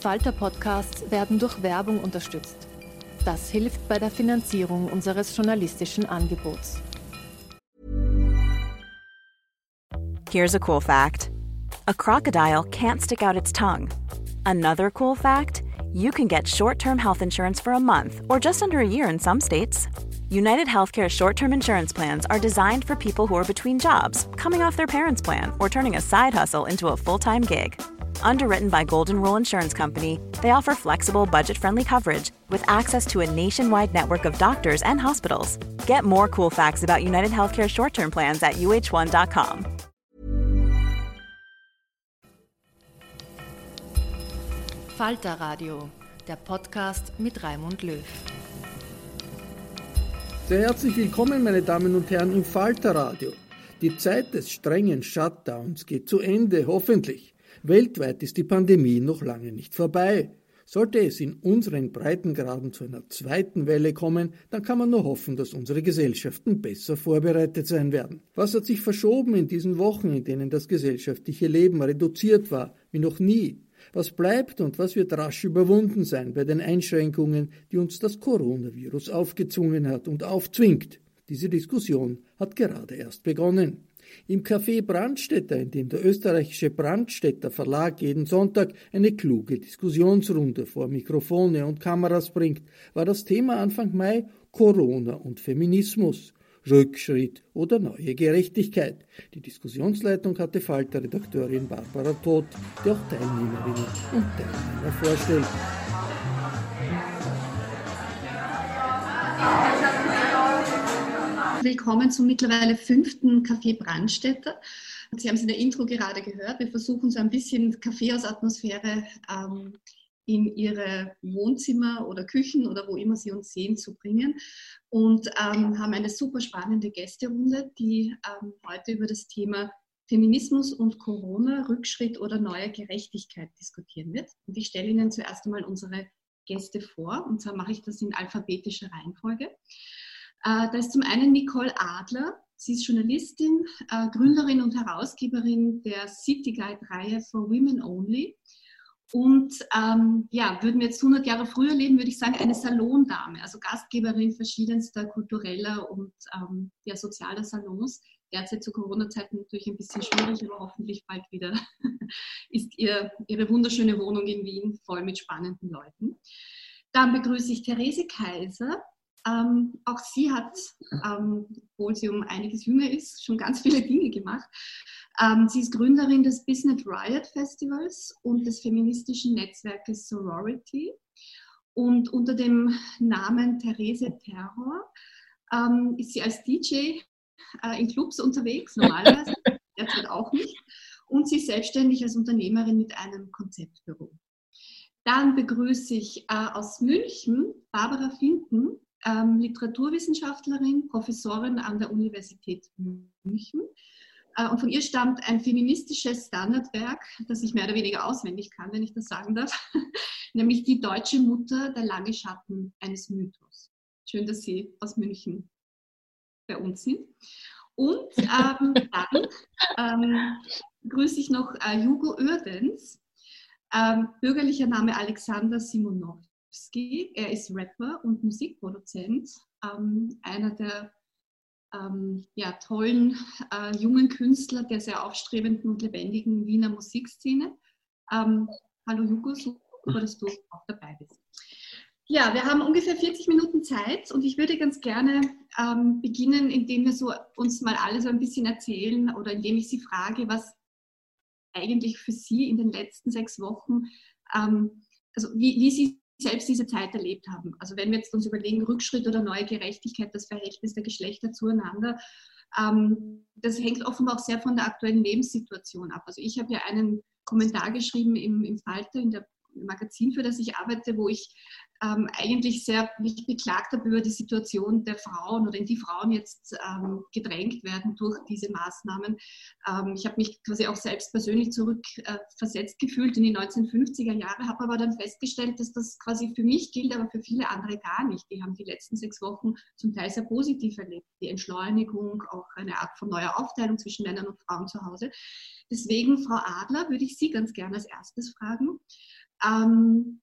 Falter-Podcasts werden durch Werbung unterstützt. Das hilft bei der Finanzierung unseres journalistischen Angebots. Here's a cool fact: A crocodile can't stick out its tongue. Another cool fact: You can get short-term health insurance for a month or just under a year in some states. United Healthcare short term insurance plans are designed for people who are between jobs, coming off their parents' plan, or turning a side hustle into a full time gig. Underwritten by Golden Rule Insurance Company, they offer flexible, budget friendly coverage with access to a nationwide network of doctors and hospitals. Get more cool facts about United Healthcare short term plans at uh1.com. Falter Radio, der Podcast mit Raimund Löw. Sehr herzlich willkommen, meine Damen und Herren, im Falter Radio. Die Zeit des strengen Shutdowns geht zu Ende, hoffentlich. Weltweit ist die Pandemie noch lange nicht vorbei. Sollte es in unseren Breitengraden zu einer zweiten Welle kommen, dann kann man nur hoffen, dass unsere Gesellschaften besser vorbereitet sein werden. Was hat sich verschoben in diesen Wochen, in denen das gesellschaftliche Leben reduziert war, wie noch nie? Was bleibt und was wird rasch überwunden sein bei den Einschränkungen, die uns das Coronavirus aufgezwungen hat und aufzwingt? Diese Diskussion hat gerade erst begonnen. Im Café Brandstätter, in dem der österreichische Brandstätter Verlag jeden Sonntag eine kluge Diskussionsrunde vor Mikrofone und Kameras bringt, war das Thema Anfang Mai Corona und Feminismus. Rückschritt oder neue Gerechtigkeit. Die Diskussionsleitung hatte Falter-Redakteurin Barbara Todt, die auch Teilnehmerinnen und Teilnehmer vorstellt. Willkommen zum mittlerweile fünften Café Brandstätter. Sie haben es in der Intro gerade gehört. Wir versuchen so ein bisschen Kaffeehausatmosphäre ähm, in Ihre Wohnzimmer oder Küchen oder wo immer Sie uns sehen zu bringen und ähm, haben eine super spannende Gästerunde, die ähm, heute über das Thema Feminismus und Corona, Rückschritt oder neue Gerechtigkeit diskutieren wird. Und ich stelle Ihnen zuerst einmal unsere Gäste vor. Und zwar mache ich das in alphabetischer Reihenfolge. Äh, da ist zum einen Nicole Adler. Sie ist Journalistin, äh, Gründerin und Herausgeberin der City Guide-Reihe for Women Only. Und ähm, ja, würden wir jetzt 100 Jahre früher leben, würde ich sagen, eine Salondame, also Gastgeberin verschiedenster kultureller und ähm, ja, sozialer Salons. Derzeit zu Corona-Zeiten natürlich ein bisschen schwierig, aber hoffentlich bald wieder ist ihr, ihre wunderschöne Wohnung in Wien voll mit spannenden Leuten. Dann begrüße ich Therese Kaiser. Ähm, auch sie hat, ähm, obwohl sie um einiges jünger ist, schon ganz viele Dinge gemacht. Ähm, sie ist Gründerin des Business Riot Festivals und des feministischen Netzwerkes Sorority. Und unter dem Namen Therese Terror ähm, ist sie als DJ äh, in Clubs unterwegs, normalerweise, derzeit auch nicht. Und sie ist selbstständig als Unternehmerin mit einem Konzeptbüro. Dann begrüße ich äh, aus München Barbara Finken, ähm, Literaturwissenschaftlerin, Professorin an der Universität München. Äh, und von ihr stammt ein feministisches Standardwerk, das ich mehr oder weniger auswendig kann, wenn ich das sagen darf, nämlich Die deutsche Mutter, der lange Schatten eines Mythos. Schön, dass Sie aus München bei uns sind. Und ähm, dann ähm, grüße ich noch äh, Hugo Oerdens, ähm, bürgerlicher Name Alexander Simonov. Er ist Rapper und Musikproduzent, ähm, einer der ähm, ja, tollen äh, jungen Künstler der sehr aufstrebenden und lebendigen Wiener Musikszene. Ähm, hallo Hugo, super, dass du auch dabei bist. Ja, wir haben ungefähr 40 Minuten Zeit und ich würde ganz gerne ähm, beginnen, indem wir so uns mal alle so ein bisschen erzählen oder indem ich Sie frage, was eigentlich für Sie in den letzten sechs Wochen, ähm, also wie, wie Sie selbst diese Zeit erlebt haben. Also wenn wir jetzt uns überlegen, Rückschritt oder neue Gerechtigkeit, das Verhältnis der Geschlechter zueinander, ähm, das hängt offenbar auch sehr von der aktuellen Lebenssituation ab. Also ich habe ja einen Kommentar geschrieben im, im Falter, in der Magazin, für das ich arbeite, wo ich ähm, eigentlich sehr mich beklagt habe über die Situation der Frauen oder in die Frauen jetzt ähm, gedrängt werden durch diese Maßnahmen. Ähm, ich habe mich quasi auch selbst persönlich zurückversetzt äh, gefühlt in die 1950er Jahre, habe aber dann festgestellt, dass das quasi für mich gilt, aber für viele andere gar nicht. Die haben die letzten sechs Wochen zum Teil sehr positiv erlebt. Die Entschleunigung, auch eine Art von neuer Aufteilung zwischen Männern und Frauen zu Hause. Deswegen, Frau Adler, würde ich Sie ganz gerne als erstes fragen. Ähm,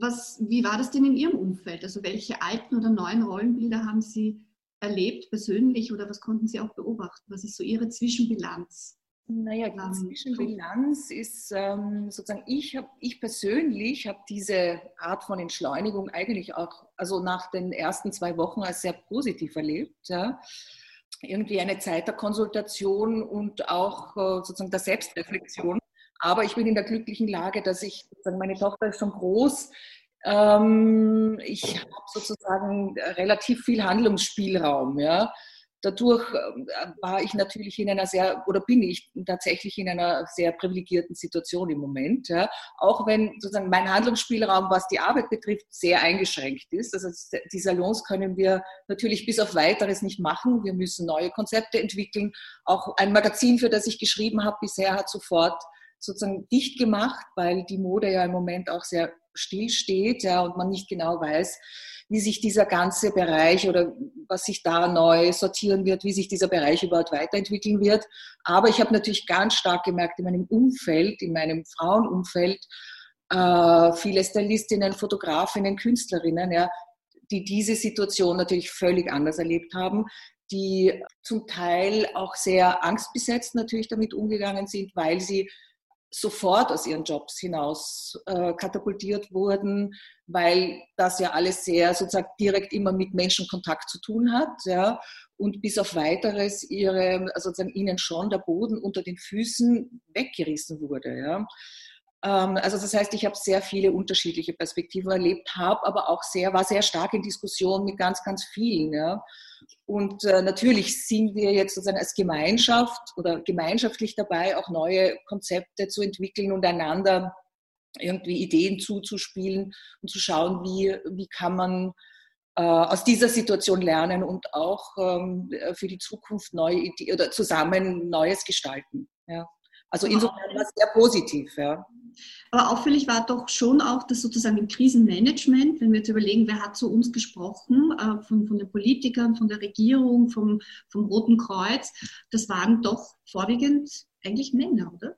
was, wie war das denn in Ihrem Umfeld? Also welche alten oder neuen Rollenbilder haben Sie erlebt persönlich oder was konnten Sie auch beobachten? Was ist so Ihre Zwischenbilanz? Naja, die ähm, Zwischenbilanz ist ähm, sozusagen, ich, hab, ich persönlich habe diese Art von Entschleunigung eigentlich auch, also nach den ersten zwei Wochen als sehr positiv erlebt. Ja. Irgendwie eine Zeit der Konsultation und auch äh, sozusagen der Selbstreflexion. Aber ich bin in der glücklichen Lage, dass ich, meine Tochter ist schon groß. Ähm, ich habe sozusagen relativ viel Handlungsspielraum. Ja. Dadurch äh, war ich natürlich in einer sehr, oder bin ich tatsächlich in einer sehr privilegierten Situation im Moment. Ja. Auch wenn sozusagen mein Handlungsspielraum, was die Arbeit betrifft, sehr eingeschränkt ist. Also die Salons können wir natürlich bis auf weiteres nicht machen. Wir müssen neue Konzepte entwickeln. Auch ein Magazin, für das ich geschrieben habe, bisher hat sofort sozusagen dicht gemacht, weil die Mode ja im Moment auch sehr still steht ja, und man nicht genau weiß, wie sich dieser ganze Bereich oder was sich da neu sortieren wird, wie sich dieser Bereich überhaupt weiterentwickeln wird. Aber ich habe natürlich ganz stark gemerkt in meinem Umfeld, in meinem Frauenumfeld, äh, viele Stylistinnen, Fotografinnen, Künstlerinnen, ja, die diese Situation natürlich völlig anders erlebt haben, die zum Teil auch sehr angstbesetzt natürlich damit umgegangen sind, weil sie sofort aus ihren Jobs hinaus äh, katapultiert wurden, weil das ja alles sehr sozusagen direkt immer mit Menschenkontakt zu tun hat, ja, und bis auf weiteres ihre, also sozusagen ihnen schon der Boden unter den Füßen weggerissen wurde, ja. Ähm, also das heißt, ich habe sehr viele unterschiedliche Perspektiven erlebt, habe aber auch sehr, war sehr stark in Diskussion mit ganz, ganz vielen, ja. Und äh, natürlich sind wir jetzt sozusagen als Gemeinschaft oder gemeinschaftlich dabei, auch neue Konzepte zu entwickeln und einander irgendwie Ideen zuzuspielen und zu schauen, wie, wie kann man äh, aus dieser Situation lernen und auch ähm, für die Zukunft neue Ideen oder zusammen Neues gestalten. Ja. Also insofern war es sehr positiv. Ja. Aber auffällig war doch schon auch das sozusagen im Krisenmanagement, wenn wir jetzt überlegen, wer hat zu uns gesprochen, äh, von, von den Politikern, von der Regierung, vom, vom Roten Kreuz, das waren doch vorwiegend eigentlich Männer, oder?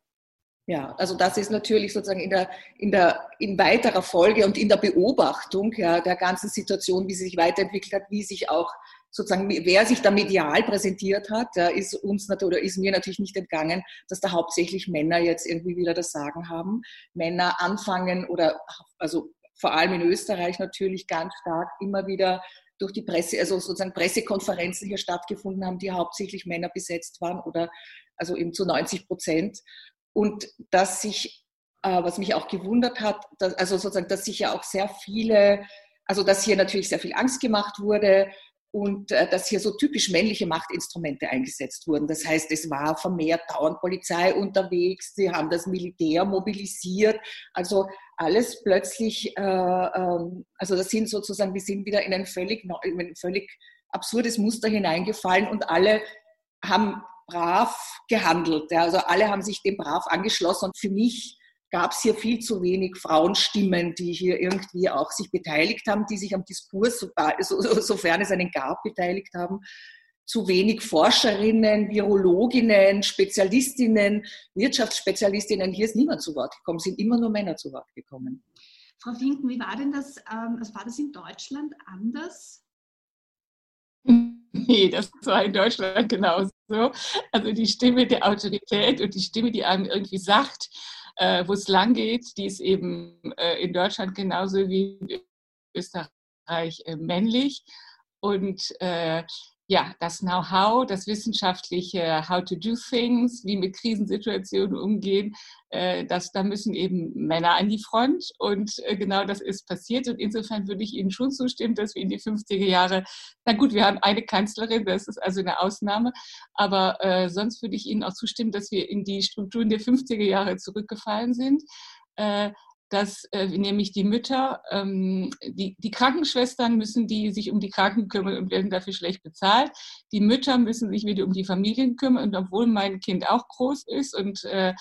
Ja, also das ist natürlich sozusagen in der, in der, in weiterer Folge und in der Beobachtung ja, der ganzen Situation, wie sie sich weiterentwickelt hat, wie sich auch sozusagen, wer sich da medial präsentiert hat, ist uns oder ist mir natürlich nicht entgangen, dass da hauptsächlich Männer jetzt irgendwie wieder das Sagen haben. Männer anfangen oder also vor allem in Österreich natürlich ganz stark immer wieder durch die Presse, also sozusagen Pressekonferenzen hier stattgefunden haben, die hauptsächlich Männer besetzt waren oder also eben zu 90 Prozent. Und dass sich, äh, was mich auch gewundert hat, dass, also sozusagen, dass sich ja auch sehr viele, also dass hier natürlich sehr viel Angst gemacht wurde, und äh, dass hier so typisch männliche Machtinstrumente eingesetzt wurden. Das heißt, es war vermehrt dauernd Polizei unterwegs, sie haben das Militär mobilisiert, also alles plötzlich, äh, ähm, also das sind sozusagen, wir sind wieder in ein völlig, in ein völlig absurdes Muster hineingefallen und alle haben brav gehandelt. Ja. Also alle haben sich dem brav angeschlossen und für mich gab es hier viel zu wenig Frauenstimmen, die hier irgendwie auch sich beteiligt haben, die sich am Diskurs, so, so, sofern es einen gab, beteiligt haben. Zu wenig Forscherinnen, Virologinnen, Spezialistinnen, Wirtschaftsspezialistinnen. Hier ist niemand zu Wort gekommen, sind immer nur Männer zu Wort gekommen. Frau Finken, wie war denn das, ähm, also war das in Deutschland anders? Nee, das war in Deutschland genauso. Also die Stimme der Autorität und die Stimme, die einem irgendwie sagt, äh, wo es lang geht, die ist eben äh, in Deutschland genauso wie in Österreich äh, männlich. Und äh, ja, das Know-how, das wissenschaftliche How to do things, wie mit Krisensituationen umgehen, äh, das, da müssen eben Männer an die Front und äh, genau das ist passiert und insofern würde ich Ihnen schon zustimmen, dass wir in die 50er Jahre, na gut, wir haben eine Kanzlerin, das ist also eine Ausnahme, aber äh, sonst würde ich Ihnen auch zustimmen, dass wir in die Strukturen der 50er Jahre zurückgefallen sind. Äh, dass äh, nämlich die Mütter, ähm, die, die Krankenschwestern müssen die sich um die Kranken kümmern und werden dafür schlecht bezahlt. Die Mütter müssen sich wieder um die Familien kümmern und obwohl mein Kind auch groß ist und äh,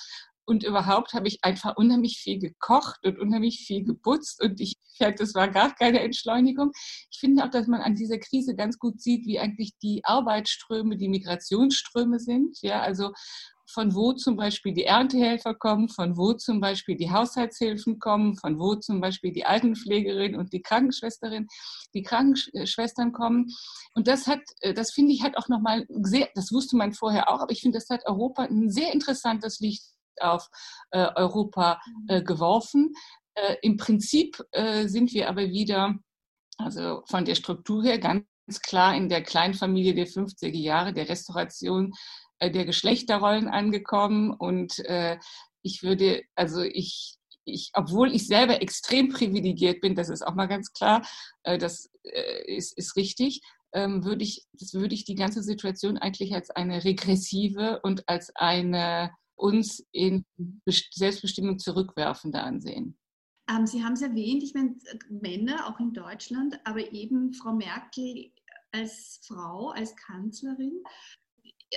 und überhaupt habe ich einfach unheimlich viel gekocht und unheimlich viel geputzt und ich fand, das war gar keine Entschleunigung. Ich finde auch, dass man an dieser Krise ganz gut sieht, wie eigentlich die Arbeitsströme, die Migrationsströme sind. Ja, also von wo zum Beispiel die Erntehelfer kommen, von wo zum Beispiel die Haushaltshilfen kommen, von wo zum Beispiel die Altenpflegerin und die Krankenschwesterin, die Krankenschwestern kommen. Und das hat, äh, das finde ich hat auch nochmal sehr, das wusste man vorher auch, aber ich finde, das hat Europa ein sehr interessantes Licht auf äh, Europa äh, geworfen. Äh, Im Prinzip äh, sind wir aber wieder, also von der Struktur her ganz klar in der Kleinfamilie der 50er Jahre, der Restauration der Geschlechterrollen angekommen und äh, ich würde, also ich, ich, obwohl ich selber extrem privilegiert bin, das ist auch mal ganz klar, äh, das ist, ist richtig, ähm, würde ich, das würde ich die ganze Situation eigentlich als eine regressive und als eine uns in Selbstbestimmung zurückwerfende ansehen. Ähm, Sie haben es erwähnt, ich meine, Männer, auch in Deutschland, aber eben Frau Merkel als Frau, als Kanzlerin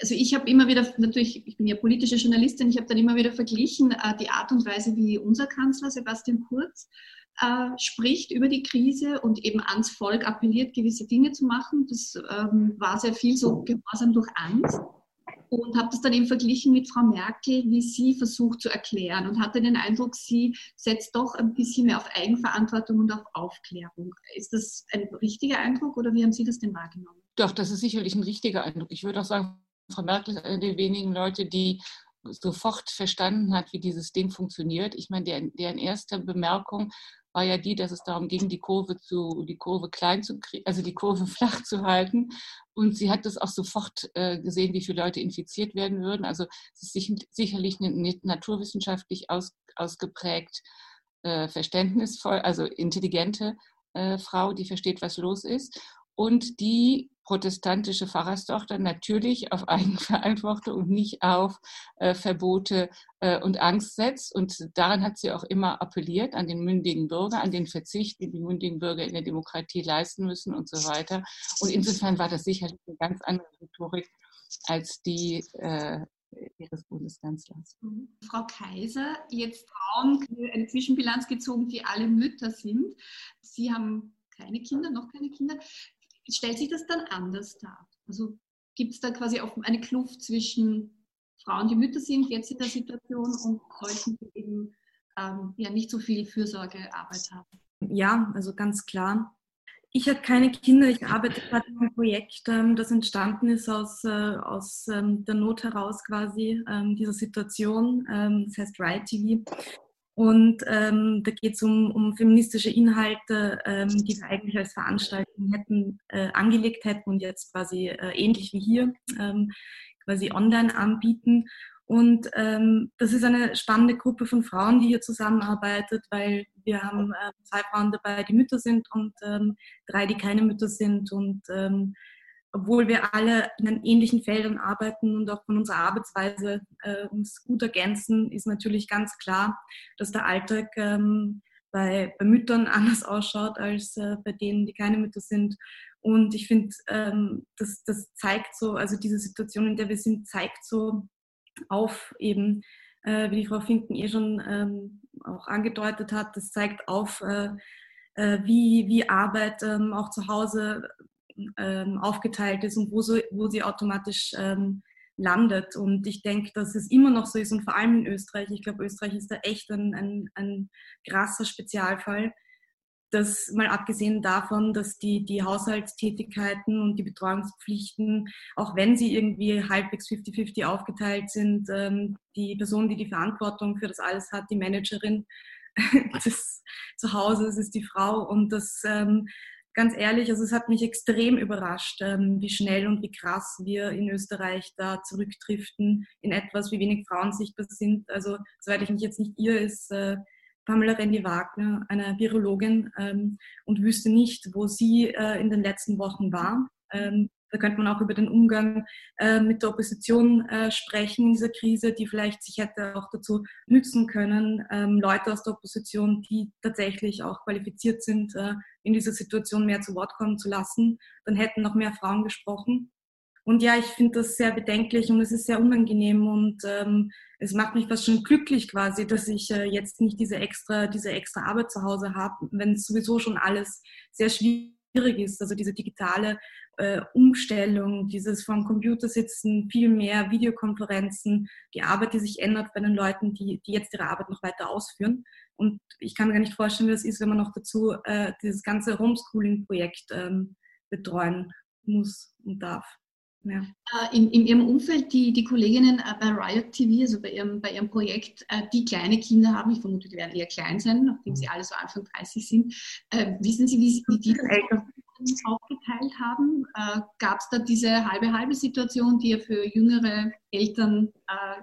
also ich habe immer wieder, natürlich, ich bin ja politische Journalistin, ich habe dann immer wieder verglichen äh, die Art und Weise, wie unser Kanzler Sebastian Kurz äh, spricht über die Krise und eben ans Volk appelliert, gewisse Dinge zu machen. Das ähm, war sehr viel so Gehorsam durch Angst. Und habe das dann eben verglichen mit Frau Merkel, wie sie versucht zu erklären und hatte den Eindruck, sie setzt doch ein bisschen mehr auf Eigenverantwortung und auf Aufklärung. Ist das ein richtiger Eindruck oder wie haben Sie das denn wahrgenommen? Doch, das ist sicherlich ein richtiger Eindruck. Ich würde auch sagen, Frau Merkel ist eine der wenigen Leute, die sofort verstanden hat, wie dieses Ding funktioniert. Ich meine, deren, deren erste Bemerkung war ja die, dass es darum ging, die Kurve zu, die Kurve klein zu kriegen, also die Kurve flach zu halten. Und sie hat das auch sofort äh, gesehen, wie viele Leute infiziert werden würden. Also es ist sich, sicherlich eine naturwissenschaftlich aus, ausgeprägt äh, verständnisvoll, also intelligente äh, Frau, die versteht, was los ist und die protestantische Pfarrerstochter natürlich auf Eigenverantwortung und nicht auf äh, Verbote äh, und Angst setzt. Und daran hat sie auch immer appelliert, an den mündigen Bürger, an den Verzicht, den die mündigen Bürger in der Demokratie leisten müssen und so weiter. Und insofern war das sicherlich eine ganz andere Rhetorik als die äh, ihres Bundeskanzlers. Mhm. Frau Kaiser, jetzt Frauen, eine Zwischenbilanz gezogen, die alle Mütter sind. Sie haben keine Kinder, noch keine Kinder stellt sich das dann anders dar? Also gibt es da quasi auch eine Kluft zwischen Frauen, die Mütter sind, jetzt in der Situation und solchen, die eben ähm, ja nicht so viel Fürsorgearbeit haben? Ja, also ganz klar. Ich habe keine Kinder, ich arbeite gerade an einem Projekt, ähm, das entstanden ist aus, äh, aus ähm, der Not heraus quasi ähm, dieser Situation. Das heißt Right TV. Und ähm, da geht es um, um, feministische Inhalte, ähm, die wir eigentlich als Veranstaltung hätten, äh, angelegt hätten und jetzt quasi äh, ähnlich wie hier ähm, quasi online anbieten. Und ähm, das ist eine spannende Gruppe von Frauen, die hier zusammenarbeitet, weil wir haben äh, zwei Frauen dabei, die Mütter sind und ähm, drei, die keine Mütter sind. Und ähm, obwohl wir alle in ähnlichen Feldern arbeiten und auch von unserer Arbeitsweise äh, uns gut ergänzen, ist natürlich ganz klar, dass der Alltag ähm, bei, bei, Müttern anders ausschaut als äh, bei denen, die keine Mütter sind. Und ich finde, ähm, das, das zeigt so, also diese Situation, in der wir sind, zeigt so auf eben, äh, wie die Frau Finken eh schon ähm, auch angedeutet hat, das zeigt auf, äh, äh wie, wie Arbeit ähm, auch zu Hause ähm, aufgeteilt ist und wo, so, wo sie automatisch ähm, landet. Und ich denke, dass es immer noch so ist und vor allem in Österreich. Ich glaube, Österreich ist da echt ein, ein, ein krasser Spezialfall. das mal abgesehen davon, dass die, die Haushaltstätigkeiten und die Betreuungspflichten, auch wenn sie irgendwie halbwegs 50-50 aufgeteilt sind, ähm, die Person, die die Verantwortung für das alles hat, die Managerin des Zuhauses, ist die Frau. Und das, ähm, ganz ehrlich, also es hat mich extrem überrascht, ähm, wie schnell und wie krass wir in Österreich da zurückdriften in etwas, wie wenig Frauen sichtbar sind. Also, soweit ich mich jetzt nicht irre, ist äh, Pamela Rendi-Wagner, eine Virologin, ähm, und wüsste nicht, wo sie äh, in den letzten Wochen war. Da könnte man auch über den Umgang äh, mit der Opposition äh, sprechen in dieser Krise, die vielleicht sich hätte auch dazu nützen können, ähm, Leute aus der Opposition, die tatsächlich auch qualifiziert sind, äh, in dieser Situation mehr zu Wort kommen zu lassen. Dann hätten noch mehr Frauen gesprochen. Und ja, ich finde das sehr bedenklich und es ist sehr unangenehm und ähm, es macht mich fast schon glücklich quasi, dass ich äh, jetzt nicht diese extra, diese extra Arbeit zu Hause habe, wenn es sowieso schon alles sehr schwierig ist. Also diese digitale äh, Umstellung, dieses vom Computer sitzen, viel mehr Videokonferenzen, die Arbeit, die sich ändert bei den Leuten, die, die jetzt ihre Arbeit noch weiter ausführen. Und ich kann mir gar nicht vorstellen, wie es ist, wenn man noch dazu äh, dieses ganze Homeschooling-Projekt ähm, betreuen muss und darf. Ja. Äh, in, in, Ihrem Umfeld, die, die Kolleginnen äh, bei Riot TV, also bei Ihrem, bei Ihrem Projekt, äh, die kleine Kinder haben, ich vermute, die werden eher klein sein, nachdem sie alle so Anfang 30 sind. wissen Sie, wie, wie die das aufgeteilt haben? Gab es da diese halbe-halbe Situation, die ja für jüngere Eltern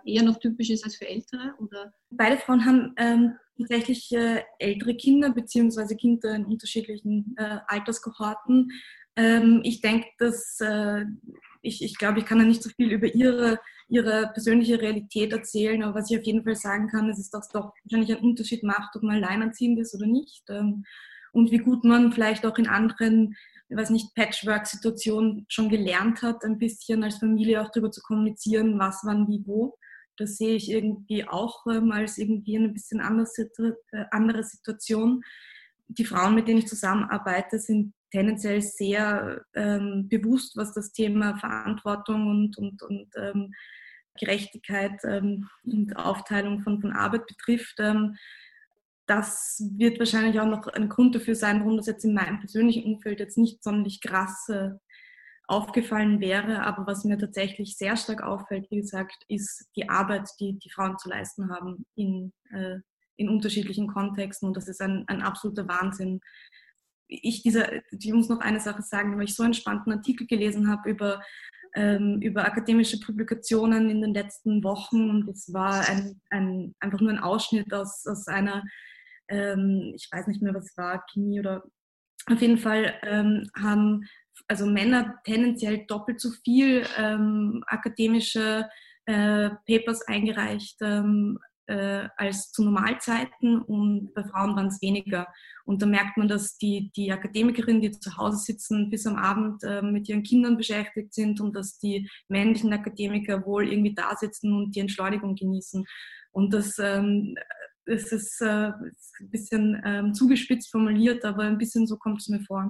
eher noch typisch ist als für ältere? Oder? Beide Frauen haben ähm, tatsächlich äh, ältere Kinder beziehungsweise Kinder in unterschiedlichen äh, Alterskohorten. Ähm, ich denke, dass äh, ich, ich glaube, ich kann da nicht so viel über ihre, ihre persönliche Realität erzählen, aber was ich auf jeden Fall sagen kann, ist, dass es doch wahrscheinlich einen Unterschied macht, ob man alleinerziehend ist oder nicht. Ähm, und wie gut man vielleicht auch in anderen, ich weiß nicht, Patchwork-Situationen schon gelernt hat, ein bisschen als Familie auch darüber zu kommunizieren, was, wann, wie, wo. Das sehe ich irgendwie auch ähm, als irgendwie eine bisschen äh, andere Situation. Die Frauen, mit denen ich zusammenarbeite, sind tendenziell sehr ähm, bewusst, was das Thema Verantwortung und, und, und ähm, Gerechtigkeit ähm, und Aufteilung von, von Arbeit betrifft. Ähm, das wird wahrscheinlich auch noch ein Grund dafür sein, warum das jetzt in meinem persönlichen Umfeld jetzt nicht sonderlich krass äh, aufgefallen wäre. Aber was mir tatsächlich sehr stark auffällt, wie gesagt, ist die Arbeit, die die Frauen zu leisten haben in, äh, in unterschiedlichen Kontexten. Und das ist ein, ein absoluter Wahnsinn, ich dieser, ich muss noch eine Sache sagen, weil ich so einen spannenden Artikel gelesen habe über, ähm, über akademische Publikationen in den letzten Wochen und es war ein, ein, einfach nur ein Ausschnitt aus, aus einer, ähm, ich weiß nicht mehr, was war, Chemie oder auf jeden Fall ähm, haben also Männer tendenziell doppelt so viel ähm, akademische äh, Papers eingereicht ähm, äh, als zu Normalzeiten und bei Frauen waren es weniger. Und da merkt man, dass die, die Akademikerinnen, die zu Hause sitzen, bis am Abend äh, mit ihren Kindern beschäftigt sind und dass die männlichen Akademiker wohl irgendwie da sitzen und die Entschleunigung genießen. Und das, ähm, das ist, äh, ein bisschen ähm, zugespitzt formuliert, aber ein bisschen so kommt es mir vor.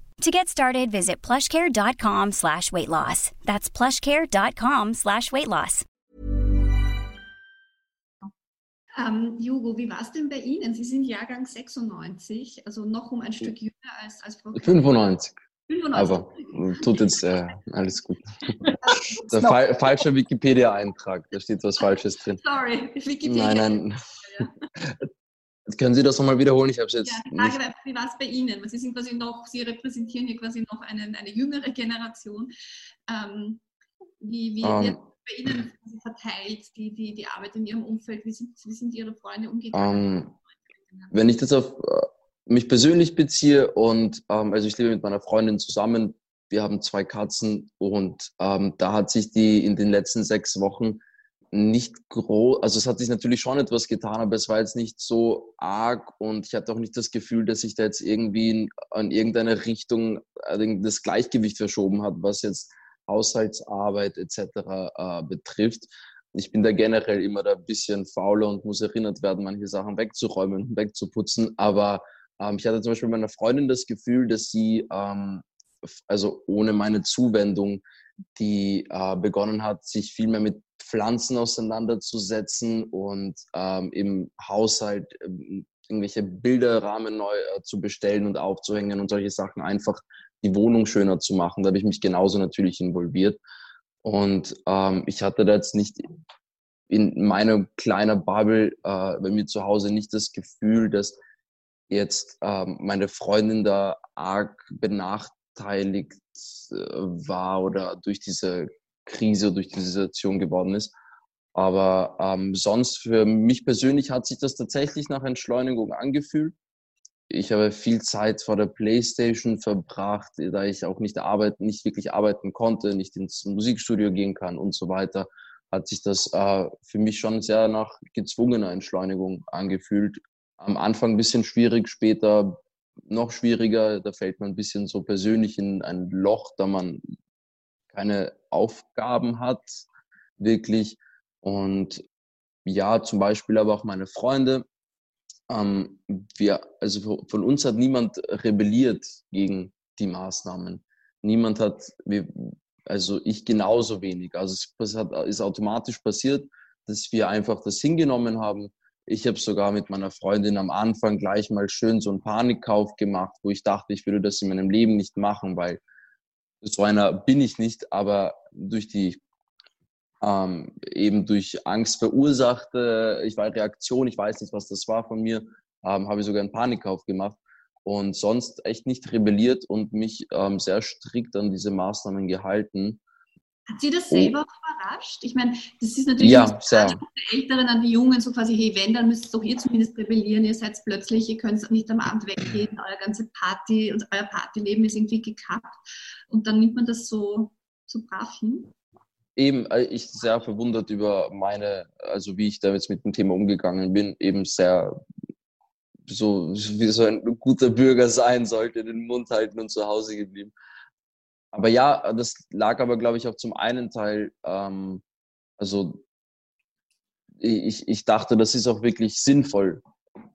To get started, visit plushcare.com slash weight loss. That's plushcare.com slash weight loss. Ähm, Jugo, wie war es denn bei Ihnen? Sie sind Jahrgang 96, also noch um ein Stück jünger als, als Frau 95. 95. Aber tut jetzt äh, alles gut. Der fa falsche Wikipedia-Eintrag, da steht was Falsches drin. Sorry, Wikipedia. Nein, nein. Können Sie das nochmal wiederholen? Ich habe es jetzt. Ja, Frage war, wie war es bei Ihnen? Sie sind quasi noch, Sie repräsentieren hier quasi noch eine, eine jüngere Generation. Ähm, wie, wie um, ähm. wird bei Ihnen verteilt, die, die, die Arbeit in Ihrem Umfeld? Wie sind, wie sind Ihre Freunde umgegangen? Um, ähm, wenn ich das auf äh, mich persönlich beziehe und ähm, also ich lebe mit meiner Freundin zusammen, wir haben zwei Katzen und ähm, da hat sich die in den letzten sechs Wochen nicht groß, also es hat sich natürlich schon etwas getan, aber es war jetzt nicht so arg und ich hatte auch nicht das Gefühl, dass sich da jetzt irgendwie in, in irgendeine Richtung äh, das Gleichgewicht verschoben hat, was jetzt Haushaltsarbeit etc. Äh, betrifft. Ich bin da generell immer da ein bisschen fauler und muss erinnert werden, manche Sachen wegzuräumen, wegzuputzen. Aber ähm, ich hatte zum Beispiel meiner Freundin das Gefühl, dass sie, ähm, also ohne meine Zuwendung, die äh, begonnen hat, sich viel mehr mit Pflanzen auseinanderzusetzen und ähm, im Haushalt äh, irgendwelche Bilderrahmen neu äh, zu bestellen und aufzuhängen und solche Sachen einfach die Wohnung schöner zu machen. Da habe ich mich genauso natürlich involviert. Und ähm, ich hatte da jetzt nicht in meiner kleinen Bubble äh, bei mir zu Hause nicht das Gefühl, dass jetzt ähm, meine Freundin da arg benachteiligt äh, war oder durch diese Krise, durch diese Situation geworden ist. Aber ähm, sonst für mich persönlich hat sich das tatsächlich nach Entschleunigung angefühlt. Ich habe viel Zeit vor der Playstation verbracht, da ich auch nicht arbeiten, nicht wirklich arbeiten konnte, nicht ins Musikstudio gehen kann und so weiter, hat sich das äh, für mich schon sehr nach gezwungener Entschleunigung angefühlt. Am Anfang ein bisschen schwierig, später noch schwieriger. Da fällt man ein bisschen so persönlich in ein Loch, da man keine Aufgaben hat, wirklich. Und ja, zum Beispiel aber auch meine Freunde. Ähm, wir, also von uns hat niemand rebelliert gegen die Maßnahmen. Niemand hat, also ich genauso wenig. Also es hat, ist automatisch passiert, dass wir einfach das hingenommen haben. Ich habe sogar mit meiner Freundin am Anfang gleich mal schön so einen Panikkauf gemacht, wo ich dachte, ich würde das in meinem Leben nicht machen, weil so einer bin ich nicht, aber durch die ähm, eben durch Angst verursachte, ich war Reaktion, ich weiß nicht, was das war von mir, ähm, habe ich sogar einen Panikkauf gemacht und sonst echt nicht rebelliert und mich ähm, sehr strikt an diese Maßnahmen gehalten. Hat Sie das selber oh. überrascht? Ich meine, das ist natürlich ja, sehr. an die Älteren, an die Jungen, so quasi, hey, wenn, dann müsst doch ihr zumindest rebellieren, ihr seid plötzlich, ihr könnt nicht am Abend weggehen, euer ganze Party und euer Partyleben ist irgendwie gekappt und dann nimmt man das so, so brav hin eben äh, ich sehr verwundert über meine, also wie ich da jetzt mit dem Thema umgegangen bin, eben sehr so wie so ein guter Bürger sein sollte, den Mund halten und zu Hause geblieben. Aber ja, das lag aber, glaube ich, auch zum einen Teil, ähm, also ich, ich dachte, das ist auch wirklich sinnvoll,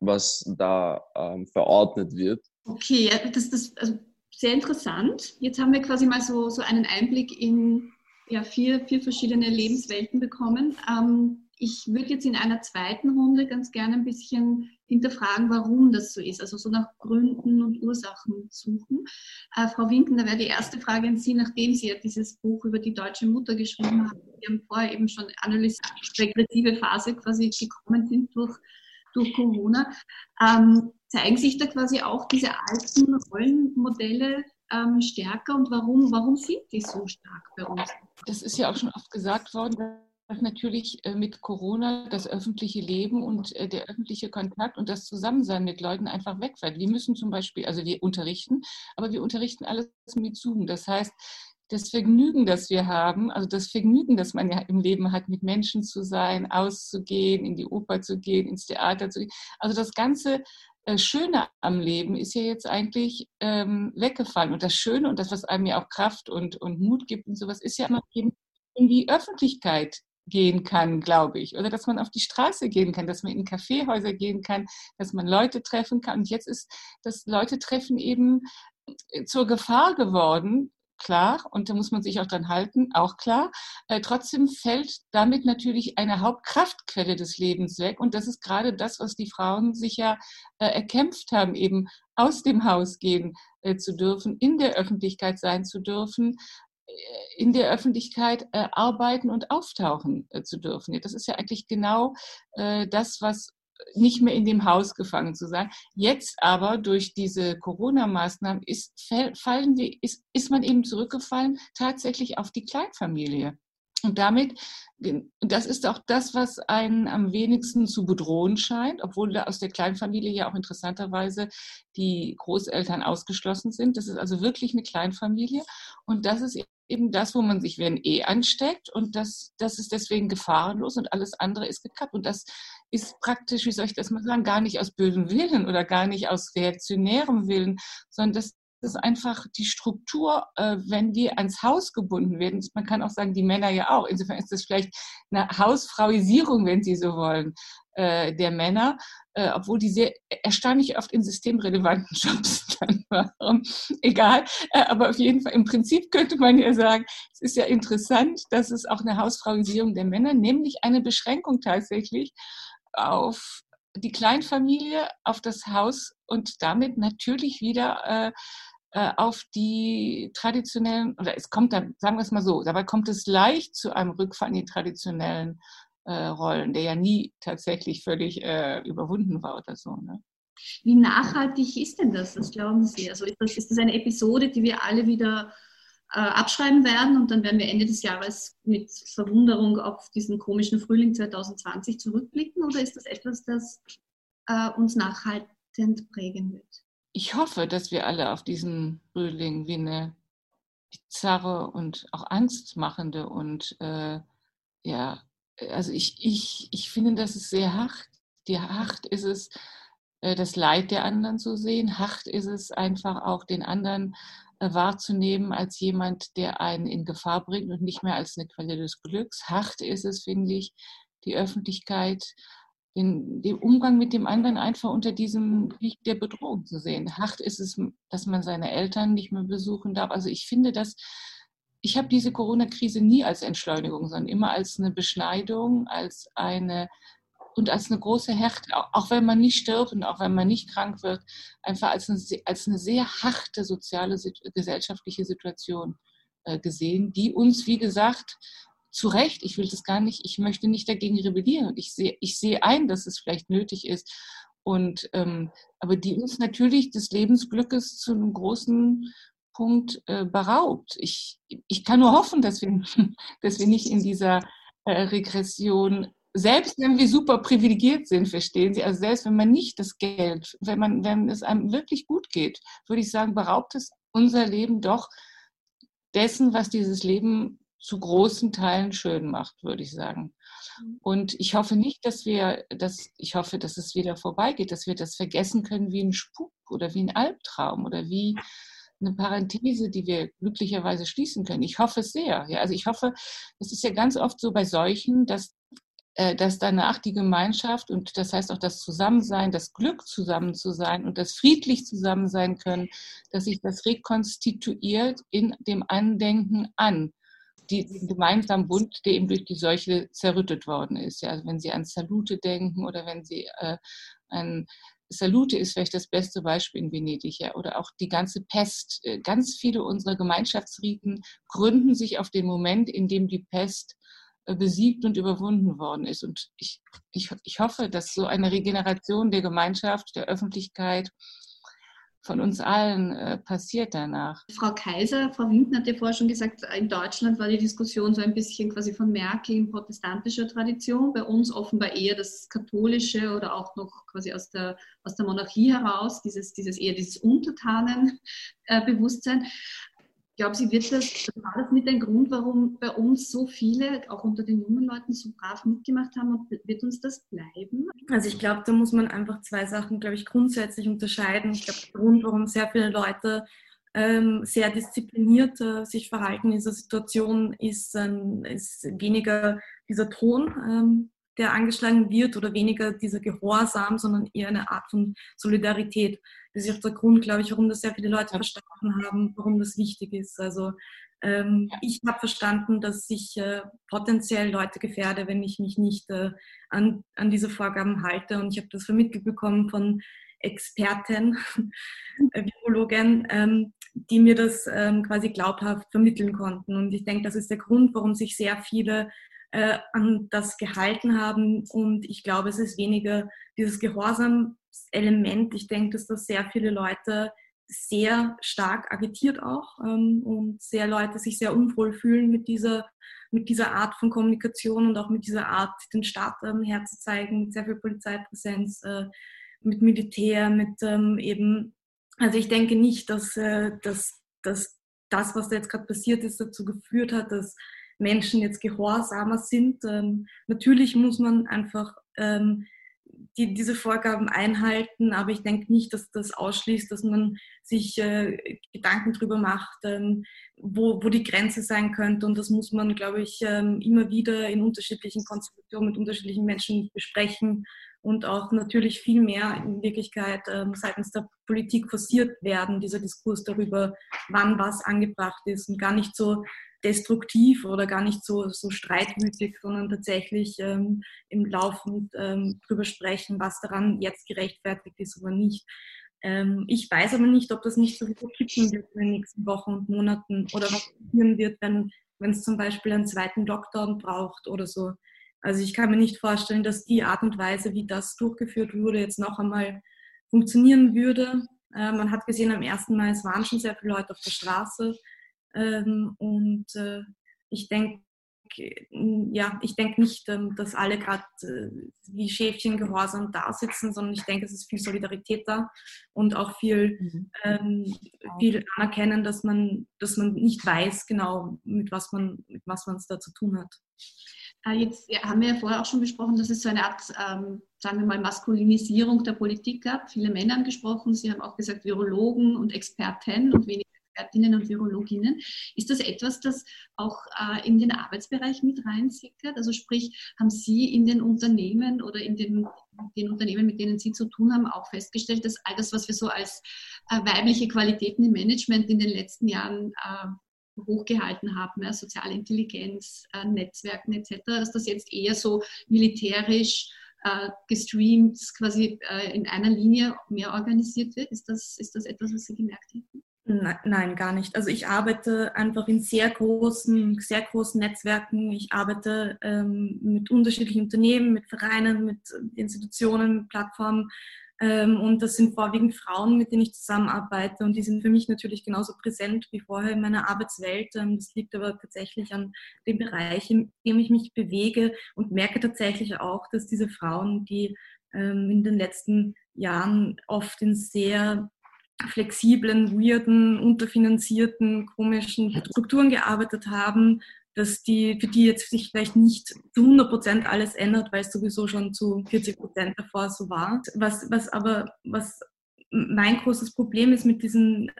was da ähm, verordnet wird. Okay, das ist also sehr interessant. Jetzt haben wir quasi mal so, so einen Einblick in ja, vier, vier verschiedene Lebenswelten bekommen. Ähm, ich würde jetzt in einer zweiten Runde ganz gerne ein bisschen hinterfragen, warum das so ist, also so nach Gründen und Ursachen suchen. Äh, Frau Winken, da wäre die erste Frage an Sie, nachdem Sie ja dieses Buch über die deutsche Mutter geschrieben haben. Sie haben vorher eben schon analysiert, regressive Phase quasi gekommen sind durch, durch Corona. Ähm, zeigen sich da quasi auch diese alten Rollenmodelle ähm, stärker und warum, warum sind die so stark bei uns? Das ist ja auch schon oft gesagt worden, natürlich äh, mit Corona das öffentliche Leben und äh, der öffentliche Kontakt und das Zusammensein mit Leuten einfach wegfällt. Wir müssen zum Beispiel, also wir unterrichten, aber wir unterrichten alles mit Zoom. Das heißt, das Vergnügen, das wir haben, also das Vergnügen, das man ja im Leben hat, mit Menschen zu sein, auszugehen, in die Oper zu gehen, ins Theater zu gehen. Also das ganze äh, Schöne am Leben ist ja jetzt eigentlich ähm, weggefallen. Und das Schöne und das, was einem ja auch Kraft und, und Mut gibt und sowas, ist ja immer eben in die Öffentlichkeit gehen kann, glaube ich. Oder dass man auf die Straße gehen kann, dass man in Kaffeehäuser gehen kann, dass man Leute treffen kann. Und jetzt ist das Leute treffen eben äh, zur Gefahr geworden, klar, und da muss man sich auch dran halten, auch klar. Äh, trotzdem fällt damit natürlich eine Hauptkraftquelle des Lebens weg. Und das ist gerade das, was die Frauen sich ja äh, erkämpft haben, eben aus dem Haus gehen äh, zu dürfen, in der Öffentlichkeit sein zu dürfen, in der Öffentlichkeit äh, arbeiten und auftauchen äh, zu dürfen. Das ist ja eigentlich genau das, was nicht mehr in dem Haus gefangen zu sein. Jetzt aber durch diese Corona-Maßnahmen ist, fallen die, ist, ist man eben zurückgefallen tatsächlich auf die Kleinfamilie. Und damit, das ist auch das, was einen am wenigsten zu bedrohen scheint, obwohl aus der Kleinfamilie ja auch interessanterweise die Großeltern ausgeschlossen sind. Das ist also wirklich eine Kleinfamilie. Und das ist eben das, wo man sich wie ein E ansteckt und das, das ist deswegen gefahrenlos und alles andere ist gekappt. Und das ist praktisch, wie soll ich das mal sagen, gar nicht aus bösem Willen oder gar nicht aus reaktionärem Willen, sondern das ist einfach die Struktur, äh, wenn die ans Haus gebunden werden. Man kann auch sagen, die Männer ja auch. Insofern ist das vielleicht eine Hausfrauisierung, wenn Sie so wollen, äh, der Männer, äh, obwohl die sehr erstaunlich oft in systemrelevanten Jobs dann waren. Egal, aber auf jeden Fall, im Prinzip könnte man ja sagen, es ist ja interessant, dass es auch eine Hausfrauisierung der Männer, nämlich eine Beschränkung tatsächlich auf die Kleinfamilie, auf das Haus und damit natürlich wieder äh, äh, auf die traditionellen, oder es kommt dann, sagen wir es mal so, dabei kommt es leicht zu einem Rückfall in die traditionellen äh, Rollen, der ja nie tatsächlich völlig äh, überwunden war oder so. Ne? Wie nachhaltig ist denn das? Was glauben Sie? Also ist das, ist das eine Episode, die wir alle wieder äh, abschreiben werden und dann werden wir Ende des Jahres mit Verwunderung auf diesen komischen Frühling 2020 zurückblicken oder ist das etwas, das äh, uns nachhaltend prägen wird? Ich hoffe, dass wir alle auf diesen Frühling wie eine bizarre und auch angstmachende und äh, ja, also ich, ich, ich finde, das ist sehr hart. Die hart ist es, äh, das Leid der anderen zu sehen. Hart ist es einfach auch den anderen äh, wahrzunehmen als jemand, der einen in Gefahr bringt und nicht mehr als eine Quelle des Glücks. Hart ist es, finde ich, die Öffentlichkeit, den, den Umgang mit dem anderen einfach unter diesem Licht der Bedrohung zu sehen. Hart ist es, dass man seine Eltern nicht mehr besuchen darf. Also ich finde, dass ich habe diese Corona-Krise nie als Entschleunigung, sondern immer als eine Beschneidung, als eine und als eine große Härte, auch wenn man nicht stirbt und auch wenn man nicht krank wird, einfach als eine, als eine sehr harte soziale, gesellschaftliche Situation äh, gesehen, die uns, wie gesagt, zu Recht, ich will das gar nicht, ich möchte nicht dagegen rebellieren und ich sehe, ich sehe ein, dass es vielleicht nötig ist. Und ähm, aber die uns natürlich des Lebensglückes zu einem großen Punkt äh, beraubt. Ich, ich kann nur hoffen, dass wir, dass wir nicht in dieser äh, Regression selbst wenn wir super privilegiert sind, verstehen Sie, also selbst wenn man nicht das Geld, wenn man, wenn es einem wirklich gut geht, würde ich sagen, beraubt es unser Leben doch dessen, was dieses Leben zu großen Teilen schön macht, würde ich sagen. Mhm. Und ich hoffe nicht, dass wir das, ich hoffe, dass es wieder vorbeigeht, dass wir das vergessen können wie ein Spuk oder wie ein Albtraum oder wie eine Parenthese, die wir glücklicherweise schließen können. Ich hoffe es sehr. Ja, also ich hoffe, es ist ja ganz oft so bei solchen, dass äh, dass danach die Gemeinschaft und das heißt auch das Zusammensein, das Glück zusammen zu sein und das friedlich zusammen sein können, dass sich das rekonstituiert in dem Andenken an den gemeinsamen Bund, der eben durch die Seuche zerrüttet worden ist. Ja, also wenn Sie an Salute denken oder wenn Sie äh, an Salute ist vielleicht das beste Beispiel in Venedig, ja, oder auch die ganze Pest. Äh, ganz viele unserer Gemeinschaftsriten gründen sich auf den Moment, in dem die Pest äh, besiegt und überwunden worden ist. Und ich, ich, ich hoffe, dass so eine Regeneration der Gemeinschaft, der Öffentlichkeit von uns allen äh, passiert danach. Frau Kaiser, Frau Winden hat ja vorher schon gesagt, in Deutschland war die Diskussion so ein bisschen quasi von Merkel in protestantischer Tradition, bei uns offenbar eher das katholische oder auch noch quasi aus der, aus der Monarchie heraus, dieses, dieses eher dieses Untertanenbewusstsein. Äh, Glauben Sie, wird das, war das mit ein Grund, warum bei uns so viele, auch unter den jungen Leuten, so brav mitgemacht haben und wird uns das bleiben? Also ich glaube, da muss man einfach zwei Sachen, glaube ich, grundsätzlich unterscheiden. Ich glaube, der Grund, warum sehr viele Leute ähm, sehr diszipliniert äh, sich verhalten in dieser Situation, ist, ähm, ist weniger dieser Ton, ähm, der angeschlagen wird oder weniger dieser Gehorsam, sondern eher eine Art von Solidarität. Das ist auch der Grund, glaube ich, warum das sehr viele Leute verstanden haben, warum das wichtig ist. Also ähm, ja. ich habe verstanden, dass ich äh, potenziell Leute gefährde, wenn ich mich nicht äh, an, an diese Vorgaben halte. Und ich habe das vermittelt bekommen von Experten, äh, Virologen, ähm, die mir das ähm, quasi glaubhaft vermitteln konnten. Und ich denke, das ist der Grund, warum sich sehr viele äh, an das gehalten haben. Und ich glaube, es ist weniger dieses Gehorsamselement. Ich denke, dass das sehr viele Leute sehr stark agitiert auch ähm, und sehr Leute sich sehr unwohl fühlen mit dieser, mit dieser Art von Kommunikation und auch mit dieser Art, den Staat ähm, herzuzeigen, mit sehr viel Polizeipräsenz, äh, mit Militär, mit ähm, eben, also ich denke nicht, dass, äh, dass, dass das, was da jetzt gerade passiert ist, dazu geführt hat, dass Menschen jetzt gehorsamer sind. Ähm, natürlich muss man einfach ähm, die, diese Vorgaben einhalten, aber ich denke nicht, dass das ausschließt, dass man sich äh, Gedanken darüber macht, ähm, wo, wo die Grenze sein könnte. Und das muss man, glaube ich, ähm, immer wieder in unterschiedlichen Konstellationen mit unterschiedlichen Menschen besprechen und auch natürlich viel mehr in Wirklichkeit ähm, seitens der Politik forciert werden, dieser Diskurs darüber, wann was angebracht ist und gar nicht so destruktiv oder gar nicht so, so streitwütig, sondern tatsächlich ähm, im Laufend ähm, drüber sprechen, was daran jetzt gerechtfertigt ist oder nicht. Ähm, ich weiß aber nicht, ob das nicht so kippen wird in den nächsten Wochen und Monaten oder was passieren wird, wenn es zum Beispiel einen zweiten Lockdown braucht oder so. Also ich kann mir nicht vorstellen, dass die Art und Weise, wie das durchgeführt wurde, jetzt noch einmal funktionieren würde. Äh, man hat gesehen, am 1. Mai, es waren schon sehr viele Leute auf der Straße. Ähm, und äh, ich denke, ja, ich denke nicht, ähm, dass alle gerade äh, wie Schäfchen gehorsam da sitzen, sondern ich denke, es ist viel Solidarität da und auch viel, mhm. ähm, viel anerkennen, dass man, dass man nicht weiß genau, mit was man mit was man es da zu tun hat. Ah, jetzt haben wir ja vorher auch schon besprochen, dass es so eine Art, ähm, sagen wir mal, Maskulinisierung der Politik gab. Viele Männer haben gesprochen, Sie haben auch gesagt, Virologen und Experten und weniger Expertinnen und Virologinnen. Ist das etwas, das auch äh, in den Arbeitsbereich mit reinsickert? Also sprich, haben Sie in den Unternehmen oder in den, den Unternehmen, mit denen Sie zu tun haben, auch festgestellt, dass all das, was wir so als äh, weibliche Qualitäten im Management in den letzten Jahren äh, hochgehalten haben, ja, soziale Intelligenz, äh, Netzwerken etc., dass das jetzt eher so militärisch äh, gestreamt, quasi äh, in einer Linie mehr organisiert wird? Ist das, ist das etwas, was Sie gemerkt hätten? Nein, gar nicht. Also ich arbeite einfach in sehr großen, sehr großen Netzwerken. Ich arbeite ähm, mit unterschiedlichen Unternehmen, mit Vereinen, mit Institutionen, mit Plattformen. Ähm, und das sind vorwiegend Frauen, mit denen ich zusammenarbeite. Und die sind für mich natürlich genauso präsent wie vorher in meiner Arbeitswelt. Ähm, das liegt aber tatsächlich an dem Bereich, in dem ich mich bewege und merke tatsächlich auch, dass diese Frauen, die ähm, in den letzten Jahren oft in sehr flexiblen, weirden, unterfinanzierten, komischen Strukturen gearbeitet haben, dass die, für die jetzt sich vielleicht nicht zu 100 Prozent alles ändert, weil es sowieso schon zu 40 Prozent davor so war. Was, was aber, was mein großes Problem ist mit diesen,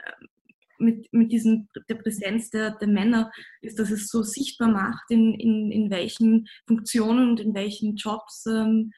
mit, mit diesen, der Präsenz der, der Männer, ist, dass es so sichtbar macht, in, in, in welchen Funktionen und in welchen Jobs ähm,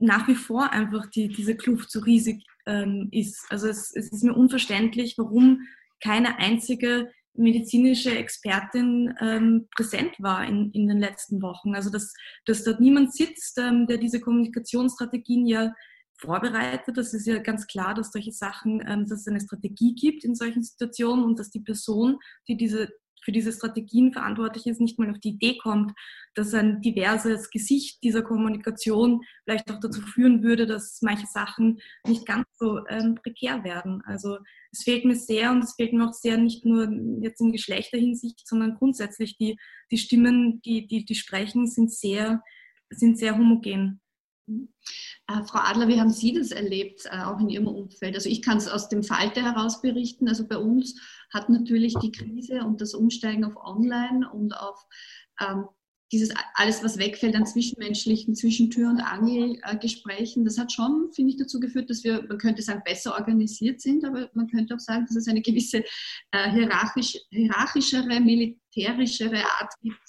nach wie vor einfach die, diese Kluft so riesig ähm, ist. Also es, es ist mir unverständlich, warum keine einzige medizinische Expertin ähm, präsent war in, in den letzten Wochen. Also dass, dass dort niemand sitzt, ähm, der diese Kommunikationsstrategien ja vorbereitet. Das ist ja ganz klar, dass solche Sachen, ähm, dass es eine Strategie gibt in solchen Situationen und dass die Person, die diese für diese Strategien verantwortlich ist, nicht mal auf die Idee kommt, dass ein diverses Gesicht dieser Kommunikation vielleicht auch dazu führen würde, dass manche Sachen nicht ganz so ähm, prekär werden. Also es fehlt mir sehr und es fehlt mir auch sehr nicht nur jetzt in Geschlechterhinsicht, sondern grundsätzlich die, die Stimmen, die, die, die sprechen, sind sehr, sind sehr homogen. Äh, Frau Adler, wie haben Sie das erlebt, äh, auch in Ihrem Umfeld? Also ich kann es aus dem Falte heraus berichten. Also bei uns hat natürlich die Krise und das Umsteigen auf Online und auf ähm, dieses alles, was wegfällt an zwischenmenschlichen Zwischentür- und Angelgesprächen, das hat schon, finde ich, dazu geführt, dass wir, man könnte sagen, besser organisiert sind, aber man könnte auch sagen, dass es eine gewisse äh, hierarchisch, hierarchischere, militärischere Art gibt,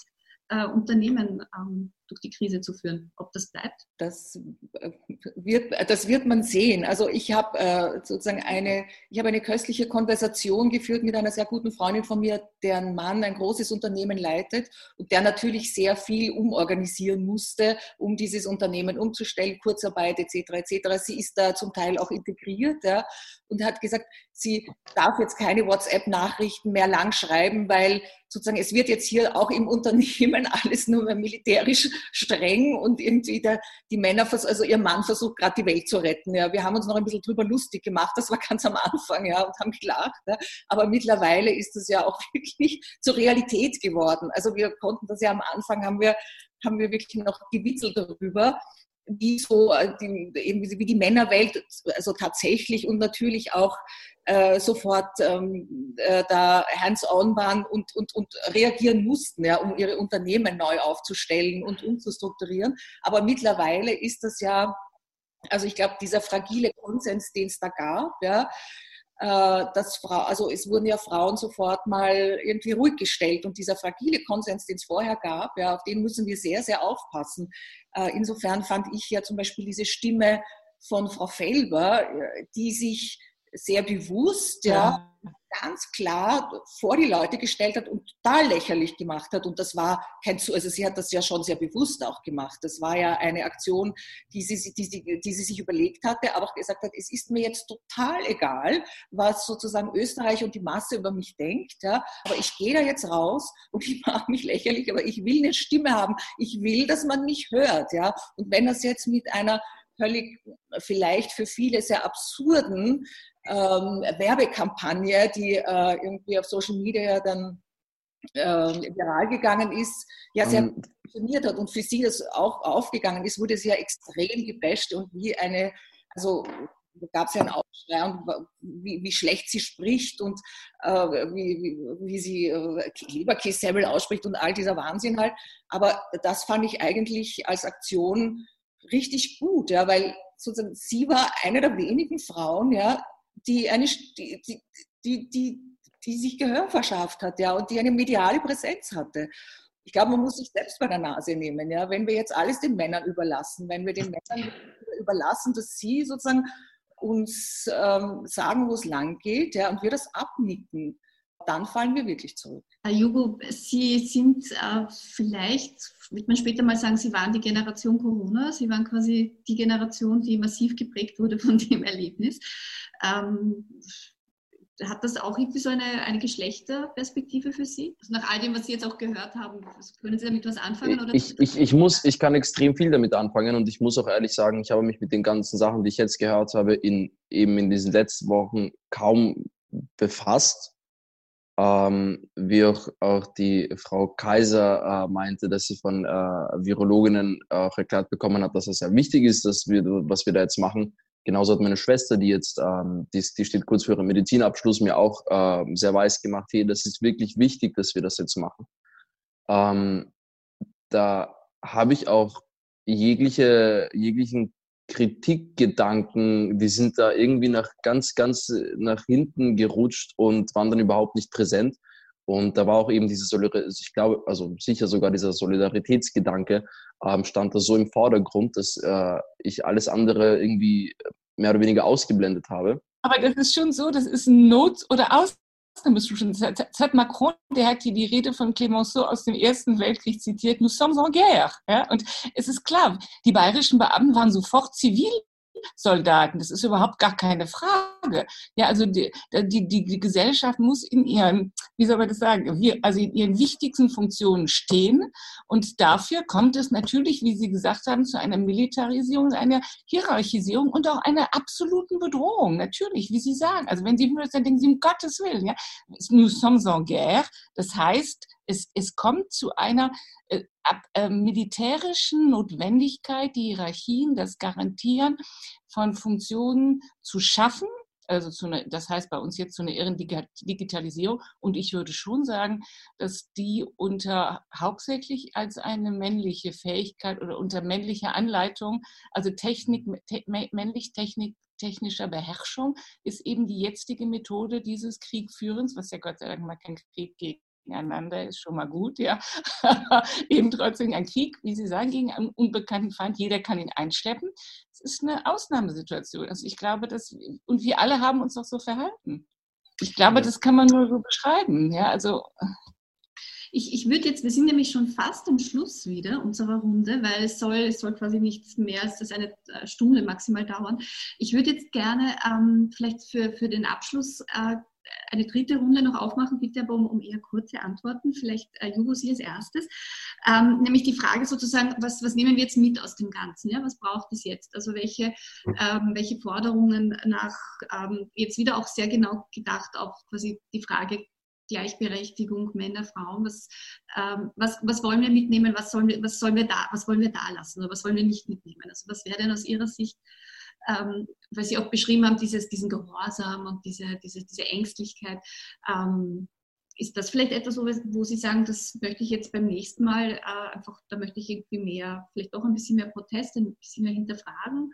äh, Unternehmen ähm, durch die Krise zu führen. Ob das bleibt? Das äh, wird, das wird man sehen. Also ich habe äh, sozusagen eine, ich habe eine köstliche Konversation geführt mit einer sehr guten Freundin von mir, deren Mann ein großes Unternehmen leitet und der natürlich sehr viel umorganisieren musste, um dieses Unternehmen umzustellen, Kurzarbeit etc. etc. Sie ist da zum Teil auch integriert ja, und hat gesagt, sie darf jetzt keine WhatsApp-Nachrichten mehr lang schreiben, weil sozusagen es wird jetzt hier auch im Unternehmen alles nur mehr militärisch streng und irgendwie der, die Männer, also ihr Mann versucht gerade die Welt zu retten. Ja. Wir haben uns noch ein bisschen drüber lustig gemacht, das war ganz am Anfang ja, und haben gelacht. Ja. Aber mittlerweile ist das ja auch wirklich zur Realität geworden. Also wir konnten das ja am Anfang, haben wir, haben wir wirklich noch gewitzelt darüber wie so äh, die, wie die Männerwelt also tatsächlich und natürlich auch äh, sofort ähm, äh, da hands-on waren und, und, und reagieren mussten, ja, um ihre Unternehmen neu aufzustellen und umzustrukturieren. Aber mittlerweile ist das ja, also ich glaube, dieser fragile Konsens, den es da gab, ja, äh, dass Frau, also es wurden ja Frauen sofort mal irgendwie ruhig gestellt und dieser fragile Konsens, den es vorher gab, ja, auf den müssen wir sehr, sehr aufpassen. Äh, insofern fand ich ja zum Beispiel diese Stimme von Frau Felber, die sich sehr bewusst, ja, ja, ganz klar vor die Leute gestellt hat und total lächerlich gemacht hat. Und das war kein, also sie hat das ja schon sehr bewusst auch gemacht. Das war ja eine Aktion, die sie, die, sie, die sie sich überlegt hatte, aber auch gesagt hat, es ist mir jetzt total egal, was sozusagen Österreich und die Masse über mich denkt. Ja, aber ich gehe da jetzt raus und ich mache mich lächerlich, aber ich will eine Stimme haben. Ich will, dass man mich hört. Ja, und wenn das jetzt mit einer völlig vielleicht für viele sehr absurden ähm, Werbekampagne, die äh, irgendwie auf Social Media dann äh, viral gegangen ist, ja sehr um, funktioniert hat und für sie das auch aufgegangen ist, wurde sie ja extrem gebasht und wie eine, also da gab es ja einen Aufschrei und wie, wie, schlecht sie spricht und äh, wie, wie, wie, sie äh, Leberkässemmel ausspricht und all dieser Wahnsinn halt. Aber das fand ich eigentlich als Aktion richtig gut, ja, weil sozusagen sie war eine der wenigen Frauen, ja, die, eine, die, die, die, die, sich Gehör verschafft hat ja, und die eine mediale Präsenz hatte. Ich glaube, man muss sich selbst bei der Nase nehmen. Ja? Wenn wir jetzt alles den Männern überlassen, wenn wir den Männern überlassen, dass sie sozusagen uns ähm, sagen, wo es lang geht ja, und wir das abnicken, dann fallen wir wirklich zurück. Herr Jugo, Sie sind äh, vielleicht, wird man später mal sagen, Sie waren die Generation Corona. Sie waren quasi die Generation, die massiv geprägt wurde von dem Erlebnis. Ähm, hat das auch irgendwie so eine, eine Geschlechterperspektive für Sie? Also nach all dem, was Sie jetzt auch gehört haben, können Sie damit was anfangen? Oder? Ich, ich, ich, muss, ich kann extrem viel damit anfangen und ich muss auch ehrlich sagen, ich habe mich mit den ganzen Sachen, die ich jetzt gehört habe, in, eben in diesen letzten Wochen kaum befasst. Ähm, wie auch, auch die Frau Kaiser äh, meinte, dass sie von äh, Virologinnen auch erklärt bekommen hat, dass es sehr wichtig ist, dass wir, was wir da jetzt machen. Genauso hat meine Schwester, die jetzt, ähm, die, die steht kurz vor ihrem Medizinabschluss, mir auch äh, sehr weiß gemacht, hey, das ist wirklich wichtig, dass wir das jetzt machen. Ähm, da habe ich auch jegliche, jeglichen Kritikgedanken, die sind da irgendwie nach ganz, ganz nach hinten gerutscht und waren dann überhaupt nicht präsent. Und da war auch eben diese Solidarität, ich glaube, also sicher sogar dieser Solidaritätsgedanke ähm, stand da so im Vordergrund, dass äh, ich alles andere irgendwie mehr oder weniger ausgeblendet habe. Aber das ist schon so, das ist ein Not- oder Ausnahmezustand. Das hat Macron, der hat hier die Rede von Clemenceau aus dem Ersten Weltkrieg zitiert, nous sommes en guerre. Ja? Und es ist klar, die bayerischen Beamten waren sofort zivil Soldaten. Das ist überhaupt gar keine Frage. Ja, also die, die, die Gesellschaft muss in ihren, wie soll man das sagen, also in ihren wichtigsten Funktionen stehen. Und dafür kommt es natürlich, wie Sie gesagt haben, zu einer Militarisierung, einer Hierarchisierung und auch einer absoluten Bedrohung. Natürlich, wie Sie sagen. Also wenn Sie dann denken Sie, um Gottes Willen, ja, nous sommes en guerre. Das heißt, es, es kommt zu einer äh, ab, äh, militärischen Notwendigkeit, die Hierarchien, das Garantieren von Funktionen zu schaffen. Also zu eine, das heißt bei uns jetzt zu einer irren Digitalisierung. Und ich würde schon sagen, dass die unter hauptsächlich als eine männliche Fähigkeit oder unter männlicher Anleitung, also Technik, te, männlich Technik, technischer Beherrschung ist eben die jetzige Methode dieses Kriegführens, was ja Gott sei Dank mal kein Krieg gegen gegeneinander ist schon mal gut, ja. Eben trotzdem ein Krieg, wie Sie sagen, gegen einen unbekannten Feind. Jeder kann ihn einschleppen. Es ist eine Ausnahmesituation. Also ich glaube, dass, und wir alle haben uns doch so verhalten. Ich glaube, das kann man nur so beschreiben, ja. Also. Ich, ich würde jetzt, wir sind nämlich schon fast am Schluss wieder unserer Runde, weil es soll, es soll quasi nichts mehr als eine äh, Stunde maximal dauern. Ich würde jetzt gerne ähm, vielleicht für, für den Abschluss äh, eine dritte Runde noch aufmachen, bitte aber um, um eher kurze Antworten. Vielleicht äh, Jugo, Sie als erstes. Ähm, nämlich die Frage sozusagen, was, was nehmen wir jetzt mit aus dem Ganzen? Ja? Was braucht es jetzt? Also welche, ähm, welche Forderungen nach, ähm, jetzt wieder auch sehr genau gedacht auf quasi die Frage, Gleichberechtigung Männer, Frauen, was, ähm, was, was wollen wir mitnehmen, was sollen wir, was sollen wir da, was wollen wir da lassen oder was wollen wir nicht mitnehmen? Also was wäre denn aus Ihrer Sicht, ähm, weil Sie auch beschrieben haben, dieses, diesen Gehorsam und diese, diese, diese Ängstlichkeit, ähm, ist das vielleicht etwas, wo Sie sagen, das möchte ich jetzt beim nächsten Mal äh, einfach, da möchte ich irgendwie mehr, vielleicht auch ein bisschen mehr Protest, ein bisschen mehr hinterfragen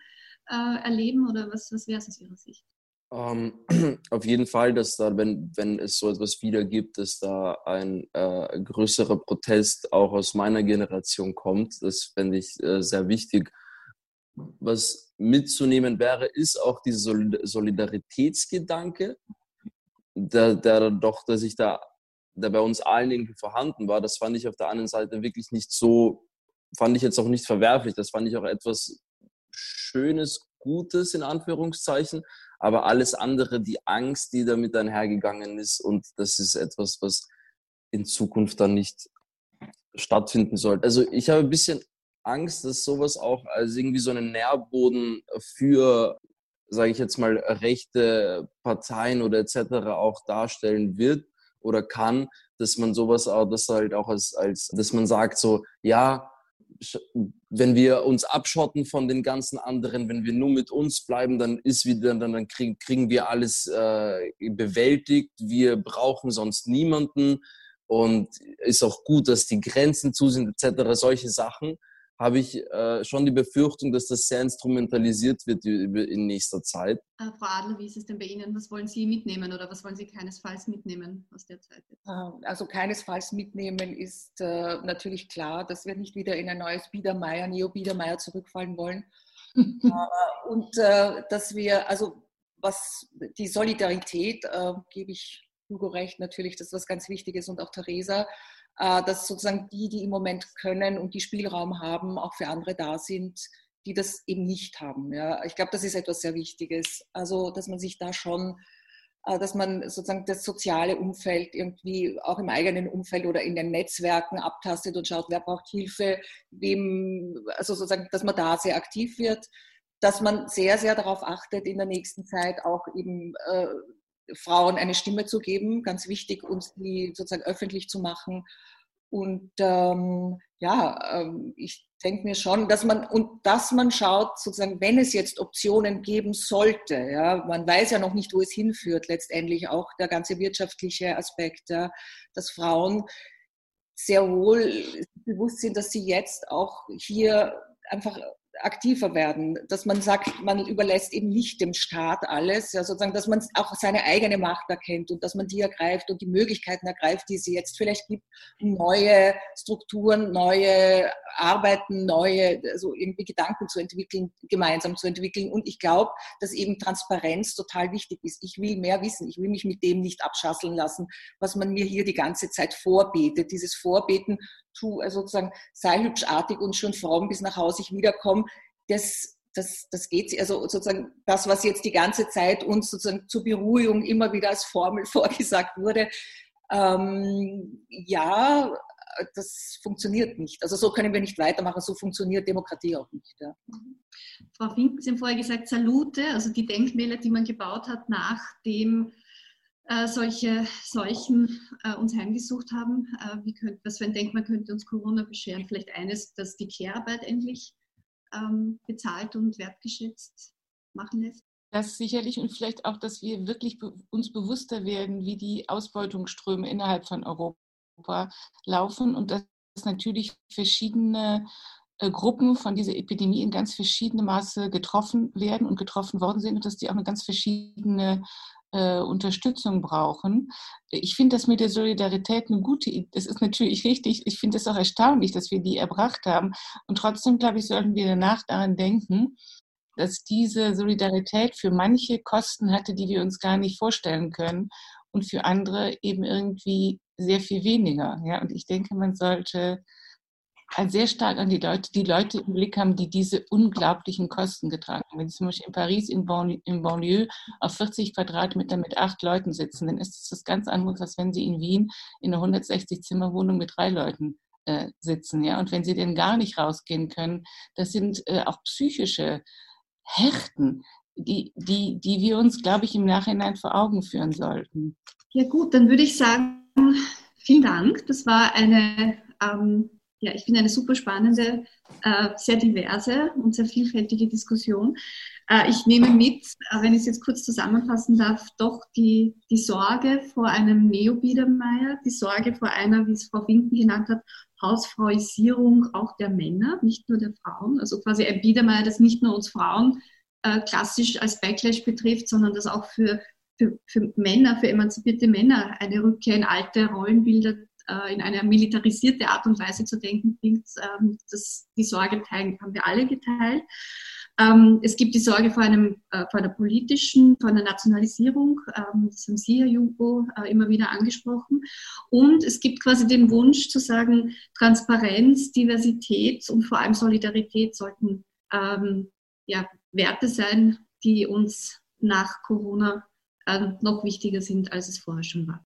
äh, erleben oder was, was wäre es aus Ihrer Sicht? Um, ähm, auf jeden Fall, dass da, wenn, wenn es so etwas wieder gibt, dass da ein äh, größerer Protest auch aus meiner Generation kommt. Das fände ich äh, sehr wichtig. Was mitzunehmen wäre, ist auch dieser Solidaritätsgedanke, der, der doch, dass ich da, der bei uns allen irgendwie vorhanden war. Das fand ich auf der anderen Seite wirklich nicht so, fand ich jetzt auch nicht verwerflich. Das fand ich auch etwas Schönes, Gutes in Anführungszeichen aber alles andere, die Angst, die damit einhergegangen ist und das ist etwas, was in Zukunft dann nicht stattfinden sollte. Also ich habe ein bisschen Angst, dass sowas auch als irgendwie so einen Nährboden für, sage ich jetzt mal, rechte Parteien oder etc. auch darstellen wird oder kann, dass man sowas auch, das halt auch als, als, dass man sagt so, ja, wenn wir uns abschotten von den ganzen anderen, wenn wir nur mit uns bleiben, dann ist wieder, dann, dann kriegen, kriegen wir alles äh, bewältigt. Wir brauchen sonst niemanden und ist auch gut, dass die Grenzen zu sind etc. Solche Sachen habe ich äh, schon die Befürchtung, dass das sehr instrumentalisiert wird in nächster Zeit. Äh, Frau Adler, wie ist es denn bei Ihnen? Was wollen Sie mitnehmen oder was wollen Sie keinesfalls mitnehmen aus der Zeit? Ähm, also keinesfalls mitnehmen ist äh, natürlich klar, dass wir nicht wieder in ein neues Biedermeier, Neo-Biedermeier zurückfallen wollen. Äh, und äh, dass wir, also was die Solidarität, äh, gebe ich Hugo recht, natürlich, das ist was ganz Wichtiges und auch Theresa, äh, dass sozusagen die, die im Moment können und die Spielraum haben, auch für andere da sind, die das eben nicht haben. Ja. Ich glaube, das ist etwas sehr Wichtiges. Also, dass man sich da schon, äh, dass man sozusagen das soziale Umfeld irgendwie auch im eigenen Umfeld oder in den Netzwerken abtastet und schaut, wer braucht Hilfe, wem, also sozusagen, dass man da sehr aktiv wird, dass man sehr, sehr darauf achtet, in der nächsten Zeit auch eben äh, Frauen eine Stimme zu geben, ganz wichtig, uns die sozusagen öffentlich zu machen. Und ähm, ja, ähm, ich denke mir schon, dass man und dass man schaut, sozusagen, wenn es jetzt Optionen geben sollte, ja, man weiß ja noch nicht, wo es hinführt, letztendlich auch der ganze wirtschaftliche Aspekt, ja, dass Frauen sehr wohl bewusst sind, dass sie jetzt auch hier einfach aktiver werden, dass man sagt, man überlässt eben nicht dem Staat alles, ja, sozusagen, dass man auch seine eigene Macht erkennt und dass man die ergreift und die Möglichkeiten ergreift, die sie jetzt vielleicht gibt, um neue Strukturen, neue Arbeiten, neue, also irgendwie Gedanken zu entwickeln, gemeinsam zu entwickeln. Und ich glaube, dass eben Transparenz total wichtig ist. Ich will mehr wissen. Ich will mich mit dem nicht abschasseln lassen, was man mir hier die ganze Zeit vorbetet. Dieses Vorbeten tu, also sozusagen, sei hübschartig und schon fromm bis nach Hause ich wiederkomme, das, das, das geht, also sozusagen das, was jetzt die ganze Zeit uns sozusagen zur Beruhigung immer wieder als Formel vorgesagt wurde, ähm, ja, das funktioniert nicht. Also so können wir nicht weitermachen, so funktioniert Demokratie auch nicht. Ja. Frau Fink, Sie haben vorher gesagt, Salute, also die Denkmäler, die man gebaut hat, nachdem äh, solche Seuchen äh, uns heimgesucht haben. Äh, wie könnt, was für ein Denkmal könnte uns Corona bescheren? Vielleicht eines, dass die Care-Arbeit endlich ähm, bezahlt und wertgeschätzt machen lässt? Das sicherlich und vielleicht auch, dass wir wirklich be uns bewusster werden, wie die Ausbeutungsströme innerhalb von Europa laufen und dass natürlich verschiedene äh, Gruppen von dieser Epidemie in ganz verschiedenem Maße getroffen werden und getroffen worden sind und dass die auch eine ganz verschiedene äh, Unterstützung brauchen. Ich finde das mit der Solidarität eine gute Idee. Das ist natürlich richtig. Ich finde es auch erstaunlich, dass wir die erbracht haben. Und trotzdem, glaube ich, sollten wir danach daran denken, dass diese Solidarität für manche Kosten hatte, die wir uns gar nicht vorstellen können und für andere eben irgendwie sehr viel weniger. Ja, und ich denke, man sollte sehr stark an die Leute, die Leute im Blick haben, die diese unglaublichen Kosten getragen haben. Wenn Sie zum Beispiel in Paris in Banlieue, in Banlieue auf 40 Quadratmeter mit acht Leuten sitzen, dann ist das ganz anderes, als wenn Sie in Wien in einer 160-Zimmer-Wohnung mit drei Leuten äh, sitzen. Ja? Und wenn Sie denn gar nicht rausgehen können, das sind äh, auch psychische Härten, die, die, die wir uns, glaube ich, im Nachhinein vor Augen führen sollten. Ja gut, dann würde ich sagen, vielen Dank. Das war eine, ähm, ja, ich finde eine super spannende, äh, sehr diverse und sehr vielfältige Diskussion. Äh, ich nehme mit, äh, wenn ich es jetzt kurz zusammenfassen darf, doch die, die Sorge vor einem Neobiedermeier, die Sorge vor einer, wie es Frau Winken genannt hat, Hausfrauisierung auch der Männer, nicht nur der Frauen. Also quasi ein Biedermeier, das nicht nur uns Frauen klassisch als Backlash betrifft, sondern das auch für, für, für Männer, für emanzipierte Männer eine Rückkehr in alte Rollenbilder äh, in eine militarisierte Art und Weise zu denken bringt. Ähm, das, die Sorge teilen, haben wir alle geteilt. Ähm, es gibt die Sorge vor, einem, äh, vor einer politischen, vor einer Nationalisierung. Ähm, das haben Sie, Herr Jugo, äh, immer wieder angesprochen. Und es gibt quasi den Wunsch zu sagen, Transparenz, Diversität und vor allem Solidarität sollten ähm, ja, Werte sein, die uns nach Corona äh, noch wichtiger sind, als es vorher schon war.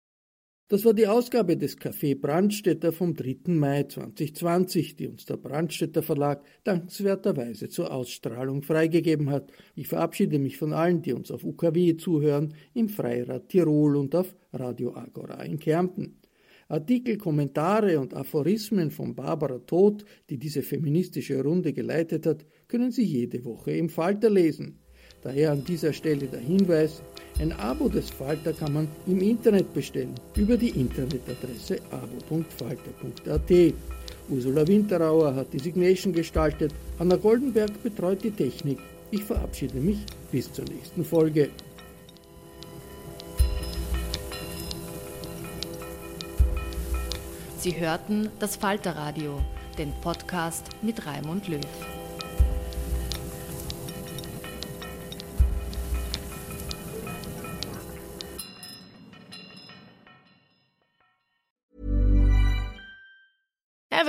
Das war die Ausgabe des Café Brandstätter vom 3. Mai 2020, die uns der Brandstätter Verlag dankenswerterweise zur Ausstrahlung freigegeben hat. Ich verabschiede mich von allen, die uns auf UKW zuhören, im Freirad Tirol und auf Radio Agora in Kärnten. Artikel, Kommentare und Aphorismen von Barbara Todt, die diese feministische Runde geleitet hat, können Sie jede Woche im Falter lesen. Daher an dieser Stelle der Hinweis, ein Abo des Falter kann man im Internet bestellen, über die Internetadresse abo.falter.at. Ursula Winterauer hat die Signation gestaltet, Anna Goldenberg betreut die Technik. Ich verabschiede mich bis zur nächsten Folge. Sie hörten das Falterradio, den Podcast mit Raimund Löw.